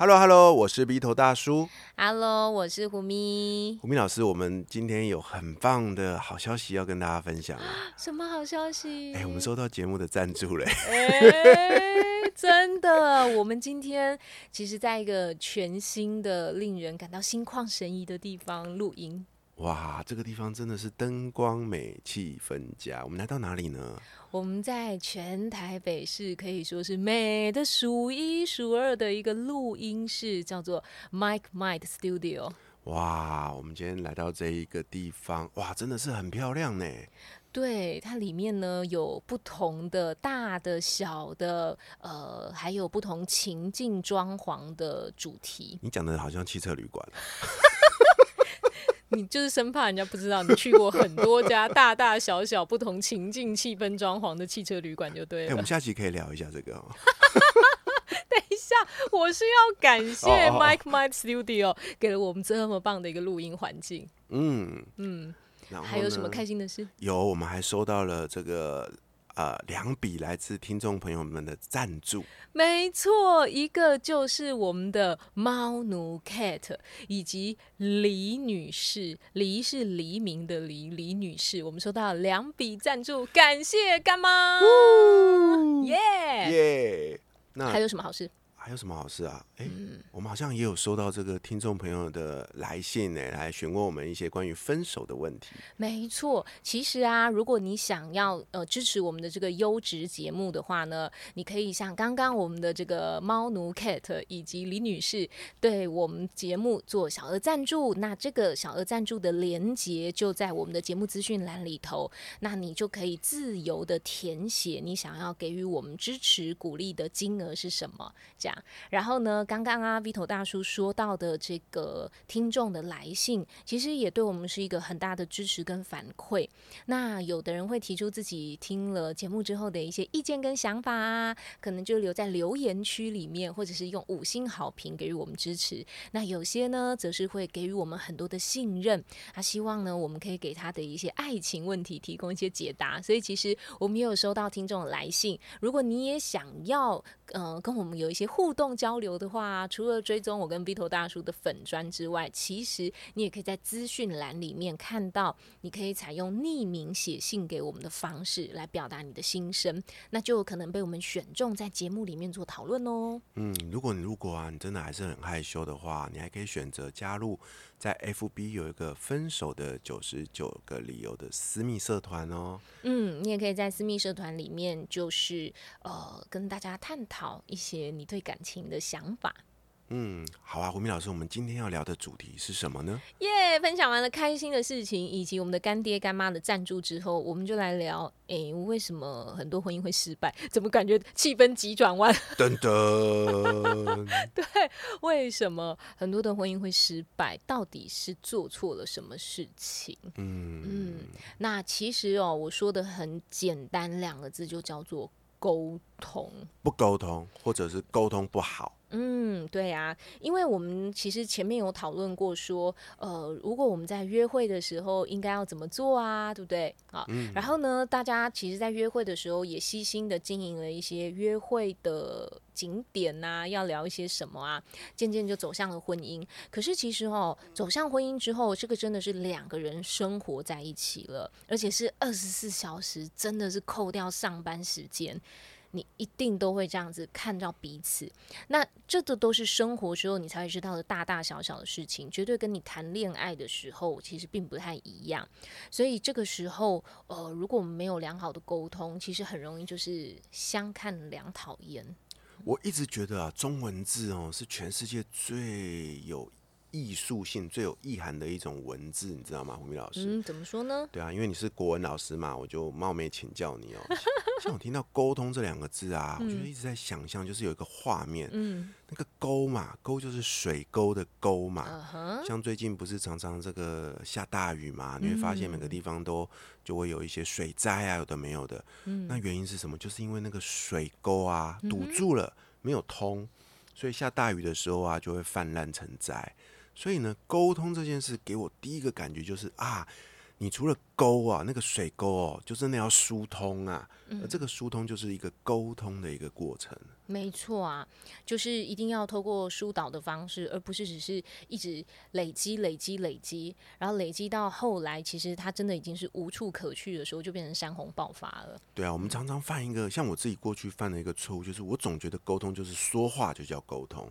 Hello Hello，我是鼻头大叔，Hello，我是胡咪。胡咪老师，我们今天有很棒的好消息要跟大家分享啊！什么好消息？哎、我们收到节目的赞助嘞！哎，真的，我们今天其实在一个全新的、令人感到心旷神怡的地方录音。哇，这个地方真的是灯光美、气氛佳。我们来到哪里呢？我们在全台北市可以说是美的数一数二的一个录音室，叫做 Mike Mike Studio。哇，我们今天来到这一个地方，哇，真的是很漂亮呢。对，它里面呢有不同的大的、小的，呃，还有不同情境装潢的主题。你讲的好像汽车旅馆，你就是生怕人家不知道你去过很多家大大小小不同情境、气氛装潢的汽车旅馆就对哎、了。我们下期可以聊一下这个哦。等一下，我是要感谢哦哦哦 Mike Mike Studio 给了我们这么棒的一个录音环境。嗯，嗯，还有什么开心的事？有，我们还收到了这个呃两笔来自听众朋友们的赞助。没错，一个就是我们的猫奴 Cat，以及李女士，黎是黎明的黎，李女士，我们收到两笔赞助，感谢干妈，耶！耶、那还有什么好事？还有什么好事啊？哎、嗯我们好像也有收到这个听众朋友的来信呢，来询问我们一些关于分手的问题。没错，其实啊，如果你想要呃支持我们的这个优质节目的话呢，你可以像刚刚我们的这个猫奴 Cat 以及李女士对我们节目做小额赞助，那这个小额赞助的连接就在我们的节目资讯栏里头，那你就可以自由的填写你想要给予我们支持鼓励的金额是什么，这样。然后呢，刚刚啊 Vito 大叔说到的这个听众的来信，其实也对我们是一个很大的支持跟反馈。那有的人会提出自己听了节目之后的一些意见跟想法啊，可能就留在留言区里面，或者是用五星好评给予我们支持。那有些呢，则是会给予我们很多的信任，他希望呢，我们可以给他的一些爱情问题提供一些解答。所以其实我们也有收到听众的来信，如果你也想要呃跟我们有一些互互动交流的话，除了追踪我跟 B 头大叔的粉砖之外，其实你也可以在资讯栏里面看到，你可以采用匿名写信给我们的方式来表达你的心声，那就有可能被我们选中在节目里面做讨论哦。嗯，如果你如果啊，你真的还是很害羞的话，你还可以选择加入在 FB 有一个分手的九十九个理由的私密社团哦。嗯，你也可以在私密社团里面，就是呃跟大家探讨一些你对感情的想法。嗯，好啊，胡明老师，我们今天要聊的主题是什么呢？耶分享完了开心的事情，以及我们的干爹干妈的赞助之后，我们就来聊，诶，为什么很多婚姻会失败？怎么感觉气氛急转弯？噔噔，为什么很多的婚姻会失败？到底是做错了什么事情？嗯嗯，那其实哦，我说的很简单，两个字就叫做沟通。不沟通，或者是沟通不好。嗯，对啊，因为我们其实前面有讨论过说，呃，如果我们在约会的时候应该要怎么做啊，对不对？啊，然后呢，大家其实，在约会的时候也细心的经营了一些约会的景点呐、要聊一些什么啊，渐渐就走向了婚姻。可是其实哦，走向婚姻之后，这个真的是两个人生活在一起了，而且是二十四小时，真的是扣掉上班时间。你一定都会这样子看到彼此，那这个都是生活之后你才会知道的大大小小的事情，绝对跟你谈恋爱的时候其实并不太一样。所以这个时候，呃，如果没有良好的沟通，其实很容易就是相看两讨厌。我一直觉得啊，中文字哦是全世界最有艺术性、最有意涵的一种文字，你知道吗，胡明老师？嗯，怎么说呢？对啊，因为你是国文老师嘛，我就冒昧请教你哦。像我听到“沟通”这两个字啊，我就一直在想象，就是有一个画面，嗯，那个沟嘛，沟就是水沟的沟嘛。像最近不是常常这个下大雨嘛，你会发现每个地方都就会有一些水灾啊，有的没有的。嗯那原因是什么？就是因为那个水沟啊堵住了，没有通，所以下大雨的时候啊就会泛滥成灾。所以呢，沟通这件事给我第一个感觉就是啊，你除了沟啊，那个水沟哦，就真的要疏通啊，而这个疏通就是一个沟通的一个过程。没错啊，就是一定要透过疏导的方式，而不是只是一直累积、累积、累积，然后累积到后来，其实它真的已经是无处可去的时候，就变成山洪爆发了。对啊，我们常常犯一个像我自己过去犯的一个错误，就是我总觉得沟通就是说话就叫沟通，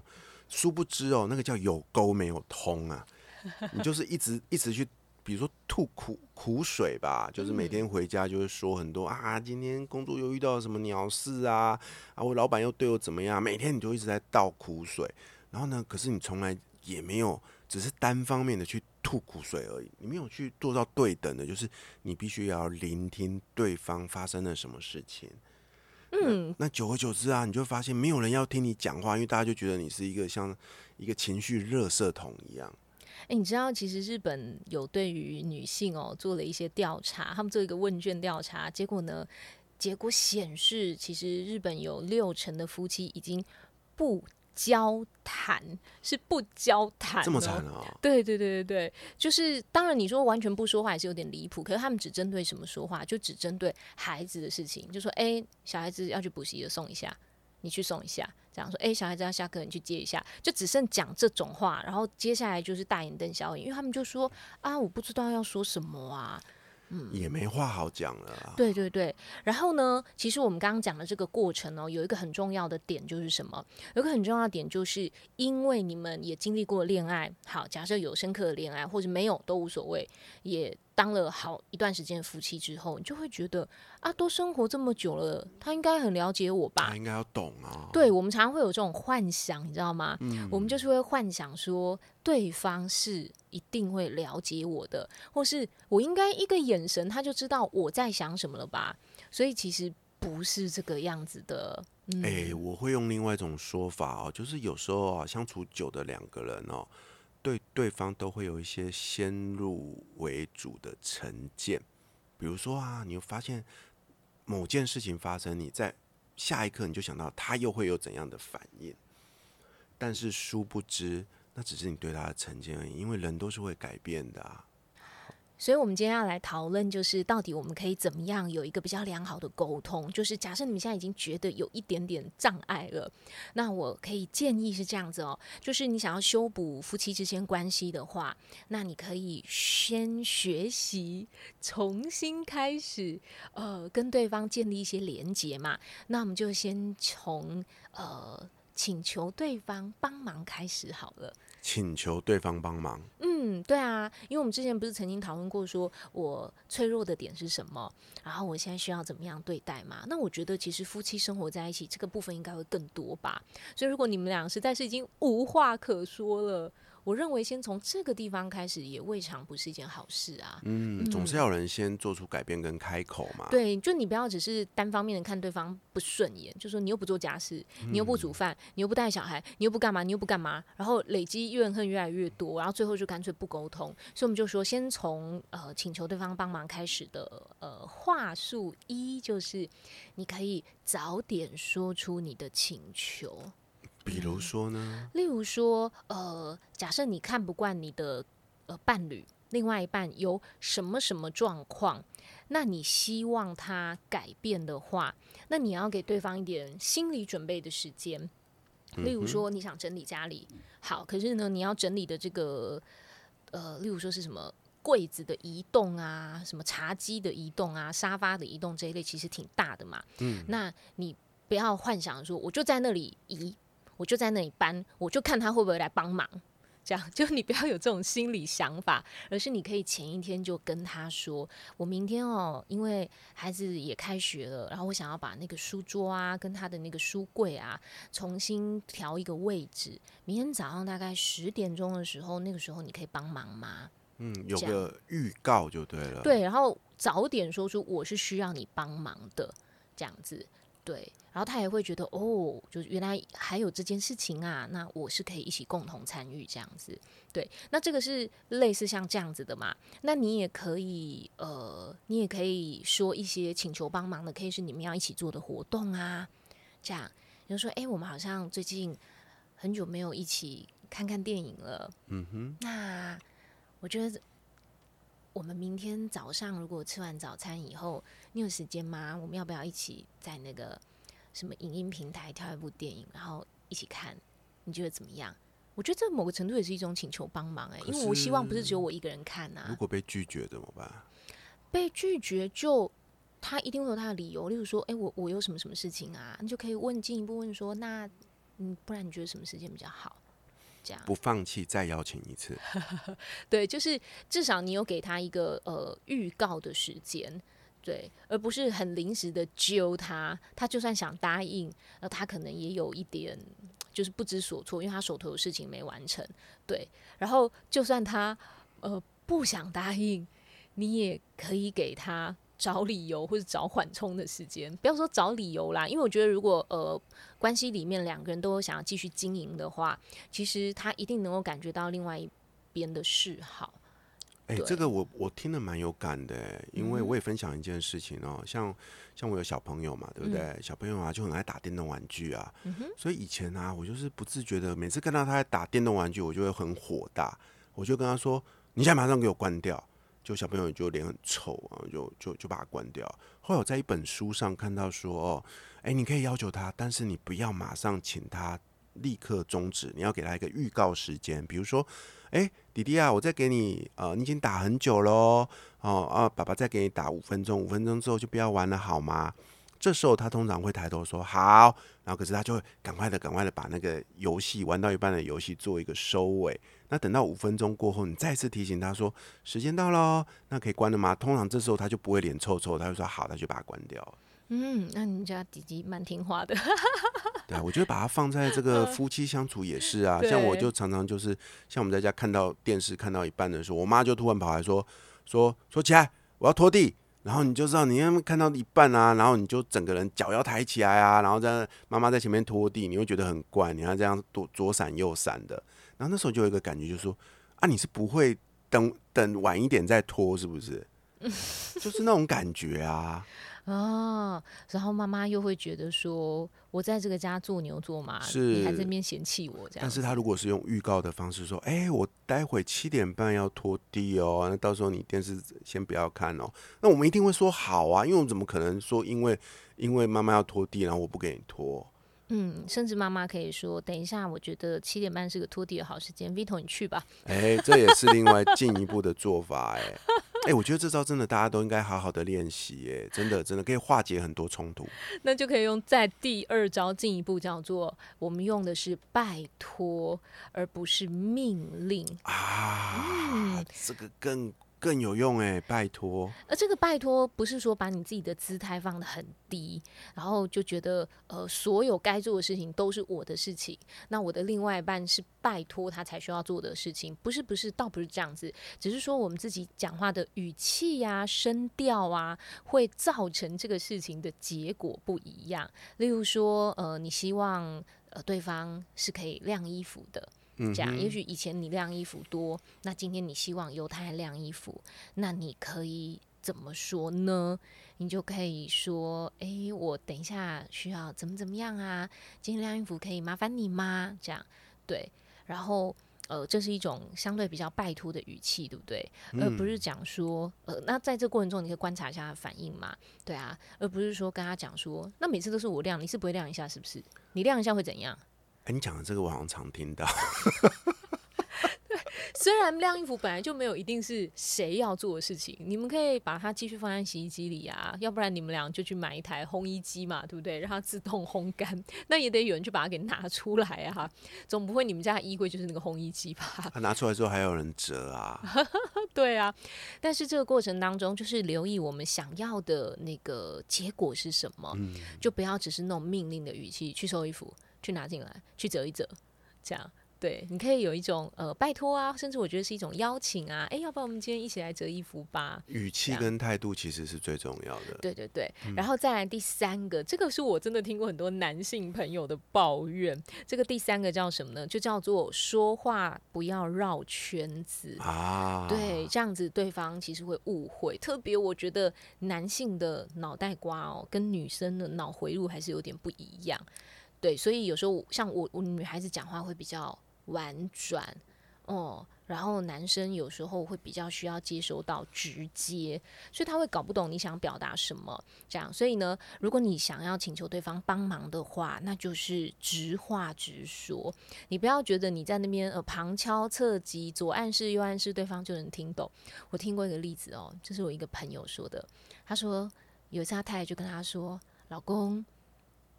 殊不知哦，那个叫有沟没有通啊。你就是一直一直去，比如说吐苦苦水吧，就是每天回家就会说很多啊，今天工作又遇到什么鸟事啊，啊，我老板又对我怎么样，每天你就一直在倒苦水，然后呢，可是你从来也没有，只是单方面的去吐苦水而已，你没有去做到对等的，就是你必须要聆听对方发生了什么事情。嗯，那久而久之啊，你就会发现没有人要听你讲话，因为大家就觉得你是一个像一个情绪热射筒一样。哎、你知道其实日本有对于女性哦做了一些调查，他们做一个问卷调查，结果呢，结果显示其实日本有六成的夫妻已经不交谈，是不交谈、这么惨。啊、对对对对对，就是当然你说完全不说话也是有点离谱，可是他们只针对什么说话，就只针对孩子的事情，就说哎、小孩子要去补习的送一下，你去送一下，这样说哎、小孩子要下课你去接一下，就只剩讲这种话，然后接下来就是大眼瞪小眼，因为他们就说啊我不知道要说什么啊，也没话好讲了啊。对对对，然后呢，其实我们刚刚讲的这个过程哦，有一个很重要的点就是什么？有一个很重要的点就是，因为你们也经历过恋爱，好，假设有深刻的恋爱，或者没有都无所谓，也当了好一段时间的夫妻之后，你就会觉得啊，都生活这么久了，他应该很了解我吧他？应该要懂啊。对我们常常会有这种幻想，你知道吗？我们就是会幻想说对方是一定会了解我的，或是我应该一个眼神他就知道我在想什么了吧？所以其实不是这个样子的。嗯，哎、我会用另外一种说法哦，就是有时候啊，相处久的两个人哦，对对方都会有一些先入为主的成见。比如说啊，你会发现某件事情发生，你在下一刻你就想到他又会有怎样的反应，但是殊不知那只是你对他的成见而已，因为人都是会改变的啊。所以，我们今天要来讨论，就是到底我们可以怎么样有一个比较良好的沟通。就是假设你们现在已经觉得有一点点障碍了，那我可以建议是这样子哦，就是你想要修补夫妻之间关系的话，那你可以先学习重新开始，呃，跟对方建立一些连结嘛。那我们就先从呃请求对方帮忙开始好了。请求对方帮忙，嗯，对啊，因为我们之前不是曾经讨论过，说我脆弱的点是什么，然后我现在需要怎么样对待嘛？那我觉得其实夫妻生活在一起这个部分应该会更多吧。所以如果你们俩实在是已经无话可说了，我认为先从这个地方开始也未尝不是一件好事啊。嗯，总是要有人先做出改变跟开口嘛。对，就你不要只是单方面的看对方不顺眼，就说你又不做家事，你又不煮饭，你又不带小孩，你又不干嘛，你又不干嘛，然后累积怨恨越来越多，然后最后就干脆不沟通。所以我们就说，先从呃请求对方帮忙开始的呃话术一，就是你可以早点说出你的请求。比如说呢，例如说，呃，假设你看不惯你的呃伴侣，另外一半有什么什么状况，那你希望他改变的话，那你要给对方一点心理准备的时间。例如说，你想整理家里，好，可是呢，你要整理的这个，呃，例如说是什么柜子的移动啊，什么茶几的移动啊，沙发的移动这一类，其实挺大的嘛。嗯，那你不要幻想说，我就在那里移，我就在那里搬，我就看他会不会来帮忙。这样就你不要有这种心理想法，而是你可以前一天就跟他说：“我明天哦，因为孩子也开学了，然后我想要把那个书桌啊，跟他的那个书柜啊，重新调一个位置。明天早上大概十点钟的时候，那个时候你可以帮忙吗？”嗯，有个预告就对了。，对，然后早点说出我是需要你帮忙的，这样子。对，然后他也会觉得哦，就是原来还有这件事情啊，那我是可以一起共同参与这样子。对，那这个是类似像这样子的嘛？那你也可以呃，你也可以说一些请求帮忙的，可以是你们要一起做的活动啊，这样。你就说，哎、我们好像最近很久没有一起看看电影了，嗯哼，那我觉得我们明天早上如果吃完早餐以后，你有时间吗？我们要不要一起在那个什么影音平台挑一部电影，然后一起看？你觉得怎么样？我觉得这某个程度也是一种请求帮忙哎、可因为我希望不是是只有我一个人看如啊。果被拒绝怎么办？被拒绝就他一定会有他的理由，例如说，哎、我我有什么什么事情啊，你就可以问进一步问说，那嗯，不然你觉得什么时间比较好？这样。不放弃，再邀请一次。对，就是至少你有给他一个呃预告的时间，对，而不是很临时的揪他。他就算想答应，那他可能也有一点就是不知所措，因为他手头有事情没完成。对，然后就算他呃不想答应，你也可以给他。找理由或者找缓冲的时间，不要说找理由啦，因为我觉得如果呃关系里面两个人都有想要继续经营的话，其实他一定能够感觉到另外一边的示好。哎、对这个我我听得蛮有感的欸，因为嗯我也分享一件事情哦、像像我有小朋友嘛，对不对？小朋友啊就很爱打电动玩具啊，嗯，所以以前啊，我就是不自觉的，每次看到他在打电动玩具，我就会很火大，我就跟他说：“你现在马上给我关掉。”就小朋友就脸很臭啊，就就就把它关掉。后来我在一本书上看到说：“哦，哎、你可以要求他，但是你不要马上请他立刻终止，你要给他一个预告时间，比如说，哎、弟弟啊，我再给你，呃，你已经打很久喽，哦啊，爸爸再给你打五分钟，五分钟之后就不要玩了，好吗？这时候他通常会抬头说好，然后可是他就会赶快的、赶快的把那个游戏玩到一半的游戏做一个收尾。那等到五分钟过后，你再次提醒他说时间到喽，那可以关了吗？通常这时候他就不会脸臭臭，他就说好，他就把它关掉。嗯，那你家弟弟蛮听话的，对啊，我觉得把它放在这个夫妻相处也是啊。像我就常常就是，像我们在家看到电视看到一半的时候，我妈就突然跑来说说说起来，我要拖地。然后你就知道，你要看到一半啊，然后你就整个人脚要抬起来啊，然后在妈妈在前面拖地，你会觉得很怪，你要这样左左闪右闪的。然后那时候就有一个感觉，就是说啊，你是不会等等晚一点再拖，是不是？就是那种感觉啊。哦，然后妈妈又会觉得说，我在这个家做牛做马，是你还在那边嫌弃我这样。但是他如果是用预告的方式说，哎、我待会七点半要拖地哦，那到时候你电视先不要看哦，那我们一定会说好啊，因为我们怎么可能说因为因为妈妈要拖地，然后我不给你拖？嗯，甚至妈妈可以说，等一下，我觉得七点半是个拖地的好时间，Vito 你去吧。哎、这也是另外进一步的做法、哎。哎、我觉得这招真的大家都应该好好的练习，哎，真的真的可以化解很多冲突。那就可以用在第二招进一步叫做，我们用的是拜托，而不是命令。啊，这个更更有用哎，拜托。而这个拜托不是说把你自己的姿态放得很低，然后就觉得呃所有该做的事情都是我的事情，那我的另外一半是拜托他才需要做的事情，不是不是，倒不是这样子，只是说我们自己讲话的语气呀、声调啊，会造成这个事情的结果不一样。例如说，呃，你希望呃对方是可以晾衣服的。嗯这样，哼也许以前你晾衣服多，那今天你希望由他来晾衣服，那你可以怎么说呢？你就可以说：“诶，我等一下需要怎么怎么样啊？今天晾衣服可以麻烦你吗？”这样对，然后呃，这是一种相对比较拜托的语气，对不对？而不是讲说呃，那在这过程中你可以观察一下他的反应嘛，对啊，而不是说跟他讲说，那每次都是我晾，你是不会晾一下是不是？你晾一下会怎样？哎、你讲的这个我好像常听到。虽然晾衣服本来就没有一定是谁要做的事情，你们可以把它继续放在洗衣机里啊，要不然你们俩就去买一台烘衣机嘛，对不对？让它自动烘干，那也得有人去把它给拿出来啊，总不会你们家的衣柜就是那个烘衣机吧？他 拿出来之后还有人折啊，对啊，但是这个过程当中，就是留意我们想要的那个结果是什么，就不要只是那种命令的语气去收衣服，去拿进来，去折一折，这样。对，你可以有一种呃拜托啊，甚至我觉得是一种邀请啊，哎，要不然我们今天一起来折衣服吧。语气跟态度其实是最重要的。对对对，然后再来第三个，这个是我真的听过很多男性朋友的抱怨。这个第三个叫什么呢？就叫做说话不要绕圈子啊。对，这样子对方其实会误会。特别我觉得男性的脑袋瓜哦，跟女生的脑回路还是有点不一样。对，所以有时候像我我女孩子讲话会比较。婉转哦，然后男生有时候会比较需要接收到直接，所以他会搞不懂你想表达什么。这样，所以呢，如果你想要请求对方帮忙的话，那就是直话直说。你不要觉得你在那边呃旁敲侧击，左暗示右暗示，对方就能听懂。我听过一个例子哦，这是我一个朋友说的。他说有一次他太太就跟他说：“老公，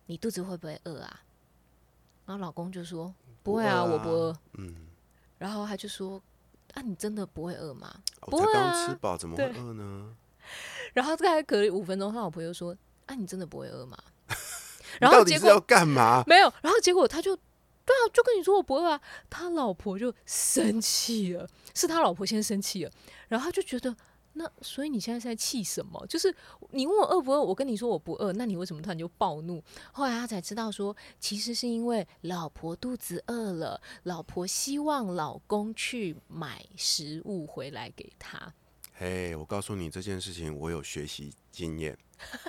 你肚子会不会饿啊？”然后老公就说。不会啊，我不饿。嗯，然后他就说：“啊，你真的不会饿吗？”不会啊，吃饱怎么会饿呢？然后大概隔了五分钟，他老婆又说：“啊，你真的不会饿吗？” 然后结果要干嘛？没有。然后结果他就对啊，就跟你说我不饿啊。他老婆就生气了，是他老婆先生气了，然后他就觉得。那所以你现在是在气什么？就是你问我饿不饿，我跟你说我不饿，那你为什么突然就暴怒？后来他才知道说，其实是因为老婆肚子饿了，老婆希望老公去买食物回来给她。嘿，我告诉你这件事情，我有学习经验，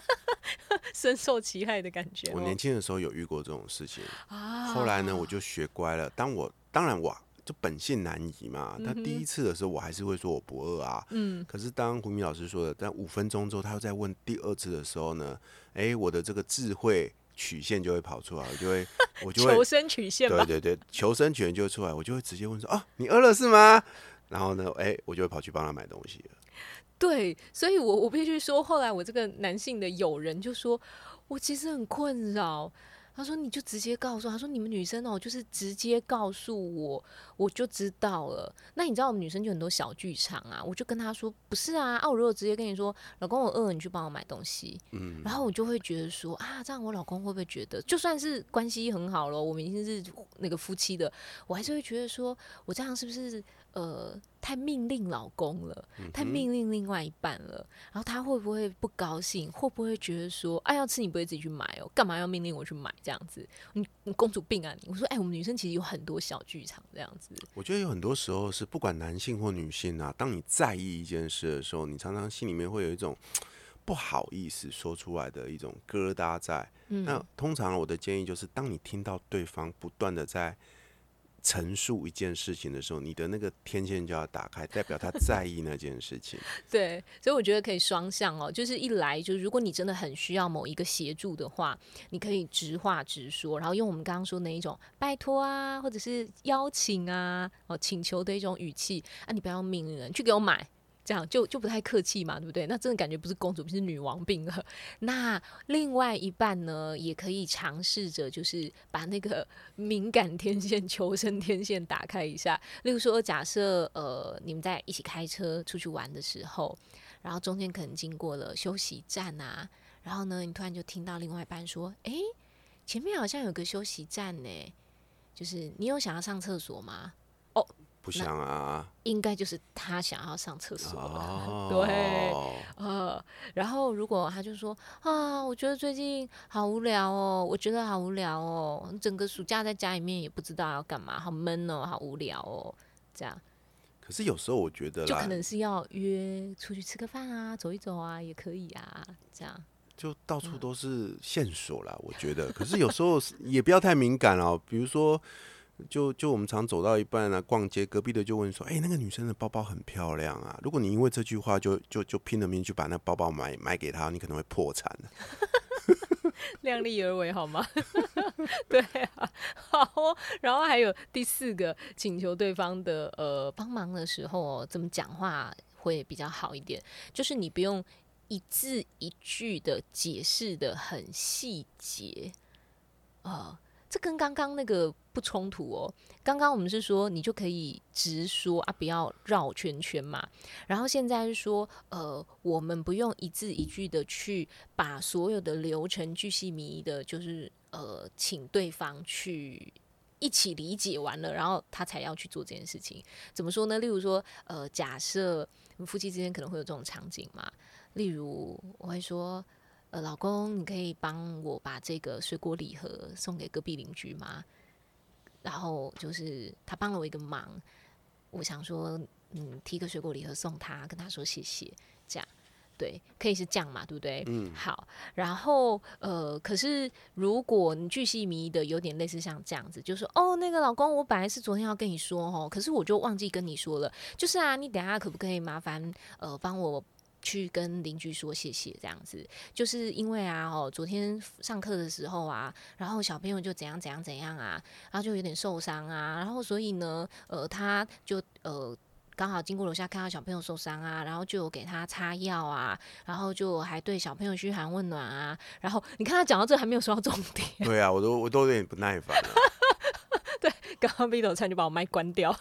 深受其害的感觉。我年轻的时候有遇过这种事情啊，后来呢，我就学乖了。当我当然我。就本性难移嘛。他第一次的时候，我还是会说我不饿啊。嗯。可是当胡明老师说的，但五分钟之后，他又在问第二次的时候呢，哎，我的这个智慧曲线就会跑出来，我就会，我就会求生曲线。对对对，求生曲线就会出来，我就会直接问说：啊，你饿了是吗？然后呢，哎，我就会跑去帮他买东西了。对，所以我我必须说，后来我这个男性的友人就说，我其实很困扰。他说：“你就直接告诉他说，你们女生哦，就是直接告诉我，我就知道了。那你知道我们女生就很多小剧场啊，我就跟他说，不是啊，啊，我如果直接跟你说，老公我饿了，你去帮我买东西，嗯，然后我就会觉得说啊，这样我老公会不会觉得，就算是关系很好了，我们已经是那个夫妻的，我还是会觉得说我这样是不是？”呃，太命令老公了，太命令另外一半了，然后他会不会不高兴？会不会觉得说，哎，要吃你不会自己去买哦，干嘛要命令我去买这样子？你你公主病啊你！我说，哎，我们女生其实有很多小剧场这样子。我觉得有很多时候是不管男性或女性啊，当你在意一件事的时候，你常常心里面会有一种 不好意思说出来的一种疙瘩在。那通常我的建议就是，当你听到对方不断的在。陈述一件事情的时候，你的那个天线就要打开，代表他在意那件事情。对，所以我觉得可以双向哦，就是一来就是如果你真的很需要某一个协助的话，你可以直话直说，然后用我们刚刚说那一种拜托啊，或者是邀请啊，哦请求的一种语气啊，你不要命令人去给我买。这样就就不太客气嘛，对不对？那真的感觉不是公主病，是女王病了。那另外一半呢，也可以尝试着，就是把那个 敏感天线、求生天线打开一下。例如说，假设呃，你们在一起开车出去玩的时候，然后中间可能经过了休息站啊，然后呢，你突然就听到另外一半说：“哎，前面好像有个休息站呢，就是你有想要上厕所吗？”哦。不想啊，应该就是他想要上厕所对，呃，然后如果他就说啊，我觉得最近好无聊哦，我觉得好无聊哦，整个暑假在家里面也不知道要干嘛，好闷哦，好无聊哦，这样。可是有时候我觉得，就可能是要约出去吃个饭啊，走一走啊，也可以啊，这样。就到处都是线索啦，我觉得。可是有时候也不要太敏感哦，比如说。就就我们常走到一半啊，逛街，隔壁的就问说：“哎、那个女生的包包很漂亮啊！”如果你因为这句话就就就拼了命去把那包包买买给她，你可能会破产的。量力而为好吗？对啊，好哦、然后还有第四个，请求对方的呃帮忙的时候、哦，怎么讲话会比较好一点？就是你不用一字一句的解释的很细节，呃，这跟刚刚那个不冲突哦。刚刚我们是说你就可以直说啊，不要绕圈圈嘛。然后现在是说，呃，我们不用一字一句的去把所有的流程巨细靡遗的，就是呃，请对方去一起理解完了，然后他才要去做这件事情。怎么说呢？例如说，呃，假设夫妻之间可能会有这种场景嘛，例如我会说。呃，老公，你可以帮我把这个水果礼盒送给隔壁邻居吗？然后就是他帮了我一个忙，我想说，嗯，提个水果礼盒送他，跟他说谢谢，这样对，可以是这样嘛，对不对？嗯，好，然后呃，可是如果你巨细靡遗的，有点类似像这样子，就说哦，那个老公，我本来是昨天要跟你说哦，可是我就忘记跟你说了，就是啊，你等下可不可以麻烦呃帮我。去跟邻居说谢谢，这样子，就是因为啊，哦，昨天上课的时候啊，然后小朋友就怎样怎样怎样啊，然后就有点受伤啊，然后所以呢，呃，他就呃刚好经过楼下看到小朋友受伤啊，然后就有给他擦药啊，然后就还对小朋友嘘寒问暖啊，然后你看他讲到这还没有说到重点，对啊，我都我都有点不耐烦了。刚刚 Vito 差点就把我麦关掉。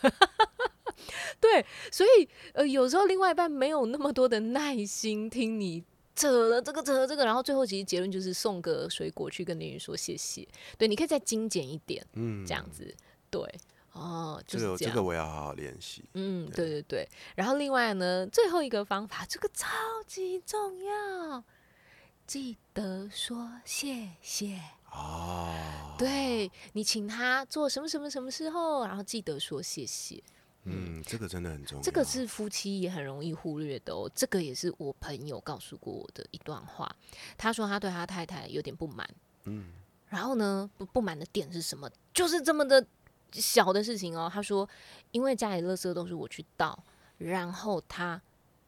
对，所以呃，有时候另外一半没有那么多的耐心听你扯了这个扯了这个，然后最后其实结论就是送个水果去跟邻居说谢谢。对，你可以再精简一点，嗯，这样子。对，哦，就这个是。这个我要好好练习。嗯，对对对。然后另外呢，最后一个方法，这个超级重要，记得说谢谢。哦，对你请他做什么什么什么时候，然后记得说谢谢。嗯，这个真的很重要。这个是夫妻也很容易忽略的哦。这个也是我朋友告诉过我的一段话。他说他对他太太有点不满，嗯，然后呢，不不满的点是什么？就是这么的小的事情哦。他说，因为家里垃圾都是我去倒，然后他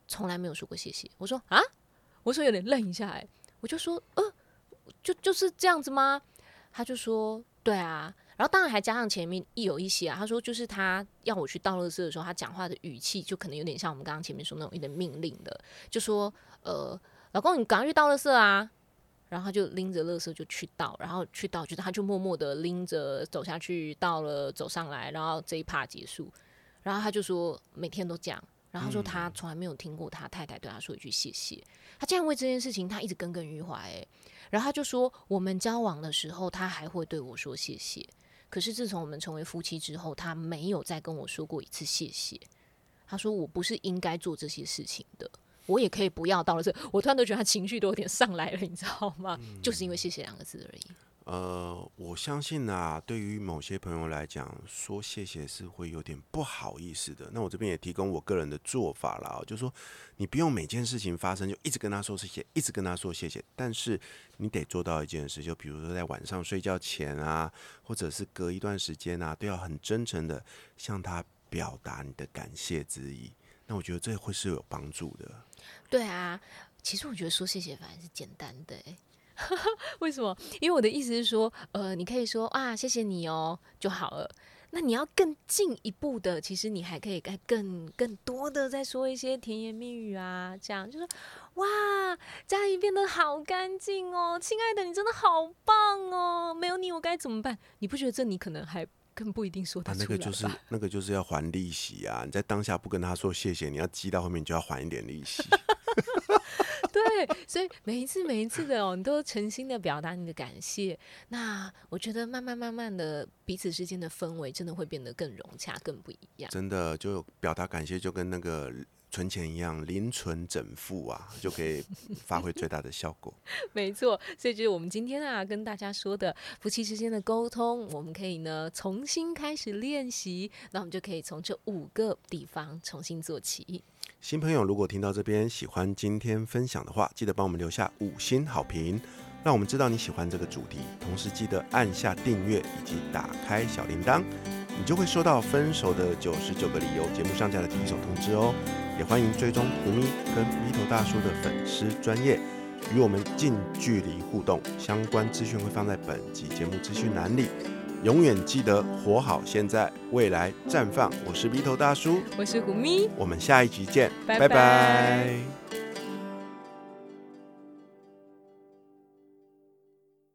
从来没有说过谢谢。我说啊，我说有点愣一下，哎，我就说，呃，就就是这样子吗？他就说，对啊。然后当然还加上前面一有一些啊，他说就是他要我去倒垃圾的时候，他讲话的语气就可能有点像我们刚刚前面说那种有点命令的，就说呃，老公你赶快去倒垃圾啊，然后他就拎着垃圾就去倒，然后去倒，就是他就默默的拎着走下去，到了走上来，然后这一趴结束，然后他就说每天都这样，然后他说他从来没有听过他太太对他说一句谢谢，他竟然为这件事情他一直耿耿于怀，诶，然后他就说我们交往的时候他还会对我说谢谢。可是自从我们成为夫妻之后，他没有再跟我说过一次谢谢。他说我不是应该做这些事情的，我也可以不要到了这。我突然都觉得他情绪都有点上来了，你知道吗？就是因为谢谢两个字而已。呃，我相信啊，对于某些朋友来讲，说谢谢是会有点不好意思的。那我这边也提供我个人的做法啦，就是说你不用每件事情发生就一直跟他说谢谢，一直跟他说谢谢，但是你得做到一件事，就比如说在晚上睡觉前啊，或者是隔一段时间啊，都要很真诚的向他表达你的感谢之意。那我觉得这会是有帮助的。对啊，其实我觉得说谢谢反而是简单的、欸，为什么？因为我的意思是说，呃，你可以说啊，谢谢你哦就好了。那你要更进一步的，其实你还可以再更更多的再说一些甜言蜜语啊，这样就是哇，家里变得好干净哦，亲爱的，你真的好棒哦，没有你我该怎么办？你不觉得这你可能还更不一定说得啊，出来吧？那个就是那个就是要还利息啊！你在当下不跟他说谢谢，你要积到后面你就要还一点利息。对，所以每一次每一次的哦，你都诚心的表达你的感谢。那我觉得慢慢慢慢的，彼此之间的氛围真的会变得更融洽，更不一样。真的就表达感谢，就跟那个存钱一样，零存整付啊，就可以发挥最大的效果。没错，所以就是我们今天啊跟大家说的夫妻之间的沟通，我们可以呢重新开始练习，那我们就可以从这五个地方重新做起。新朋友如果听到这边喜欢今天分享的话，记得帮我们留下五星好评，让我们知道你喜欢这个主题。同时记得按下订阅以及打开小铃铛。你就会收到《分手的九十九个理由》节目上架的第一手通知哦。也欢迎追踪胡咪跟咪头大叔的粉丝专业，与我们近距离互动。相关资讯会放在本集节目资讯栏里。永远记得活好现在，未来绽放。我是咪头大叔，我是胡咪，我们下一集见，拜拜拜拜